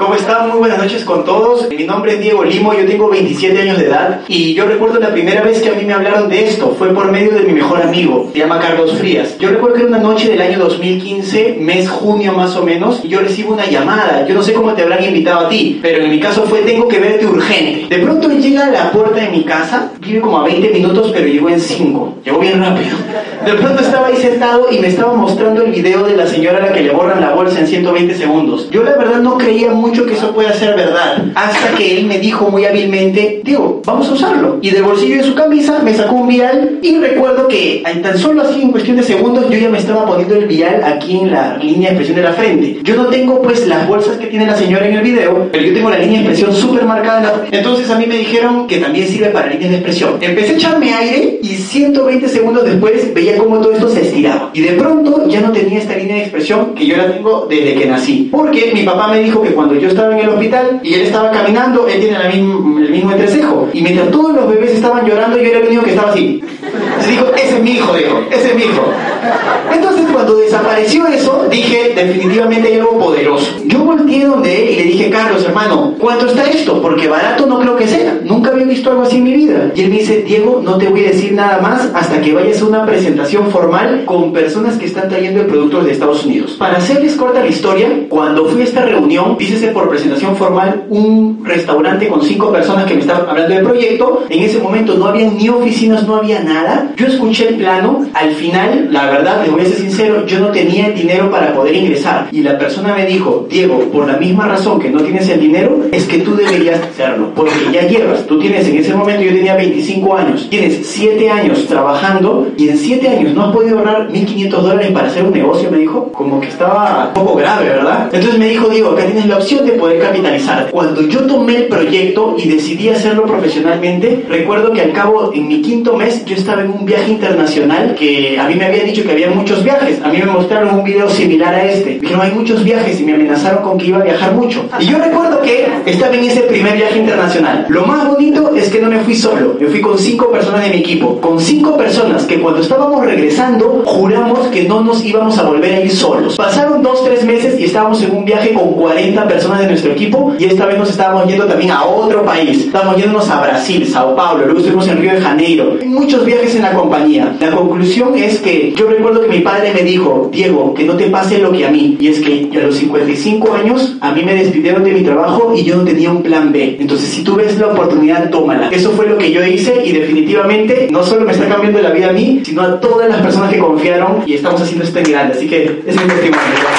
¿Cómo están? Muy buenas noches con todos. Mi nombre es Diego Limo, yo tengo 27 años de edad y yo recuerdo la primera vez que a mí me hablaron de esto, fue por medio de mi mejor amigo, se llama Carlos Frías. Yo recuerdo que era una noche del año 2015, mes junio más o menos, y yo recibo una llamada. Yo no sé cómo te habrán invitado a ti, pero en mi caso fue tengo que verte urgente. De pronto llega a la puerta de mi casa, vive como a 20 minutos, pero llegó en 5. Llegó bien rápido. De pronto estaba ahí sentado y me estaba mostrando el video de la señora a la que le borran la bolsa en 120 segundos. Yo la verdad no creía mucho que eso pueda ser verdad. Hasta que él me dijo muy hábilmente, Diego, vamos a usarlo. Y del bolsillo de su camisa me sacó un vial y recuerdo que tan solo así en cuestión de segundos yo ya me estaba poniendo el vial aquí en la línea de expresión de la frente. Yo no tengo pues las bolsas que tiene la señora en el video, pero yo tengo la línea de expresión súper marcada en. Entonces a mí me dijeron que también sirve para líneas de expresión. Empecé a echarme aire y 120 segundos después veía cómo todo esto se estiraba. Y de pronto ya no tenía esta línea de expresión que yo la tengo desde que nací. Porque mi papá me dijo que cuando yo estaba en el hospital y él estaba caminando, él tiene el mismo entrecejo. Y mientras todos los bebés estaban llorando, yo era el único que estaba así. Se dijo, ese es mi hijo, dijo, ese es mi hijo. Entonces cuando desapareció eso, dije, definitivamente hay algo poderoso. Yo volteé donde él y le dije, Carlos, hermano, ¿cuánto está esto? Porque barato no creo que sea. Nunca había visto algo así en mi vida. Y él me dice, Diego, no te voy a decir nada más hasta que vayas a una presentación formal con personas que están trayendo el producto de Estados Unidos. Para hacerles corta la historia, cuando fui a esta reunión, dícese por presentación formal, un restaurante con cinco personas que me estaban hablando del proyecto. En ese momento no había ni oficinas, no había nada. Yo escuché el plano. Al final, la verdad, les voy a ser sincero, yo no tenía el dinero para poder ingresar. Y la persona me dijo, Diego, por la misma razón que no tienes el dinero, es que tú deberías hacerlo. Porque ya llevas, tú tienes en ese momento, yo tenía 25 años, tienes 7 años trabajando y en 7 años no has podido ahorrar 1.500 dólares para hacer un negocio, me dijo. Como que estaba un poco grave, ¿verdad? Entonces me dijo, Diego, acá tienes la opción de poder capitalizar. Cuando yo tomé el proyecto y decidí hacerlo profesionalmente, recuerdo que al cabo, en mi quinto mes, yo estaba en un viaje internacional que a mí me había dicho que había muchos viajes. A mí me mostraron un video similar a este. Dijeron, hay muchos viajes y me amenazaron con que iba a viajar mucho. Y yo recuerdo que estaba en ese primer viaje internacional. Lo más bonito es que no me fui solo, me fui con cinco personas de mi equipo. Con cinco personas que cuando estábamos regresando, juramos que no nos íbamos a volver a ir solos. Pasaron dos, tres meses y estábamos en un viaje con 40 personas de nuestro equipo y esta vez nos estábamos yendo también a otro país. Estábamos yéndonos a Brasil, Sao Paulo, luego estuvimos en Río de Janeiro. Hay muchos viajes en la compañía. La conclusión es que yo recuerdo que mi padre me dijo, Diego, que no te pase lo que a mí. Y es que a los 55 años a mí me despidieron de mi trabajo y yo no tenía un plan B. Entonces si tú ves la oportunidad, tómala. Eso fue lo que yo hice y definitivamente no solo me está cambiando la vida a mí, sino a todas las personas que confiaron y estamos haciendo este grande. Así que es mi testimonio.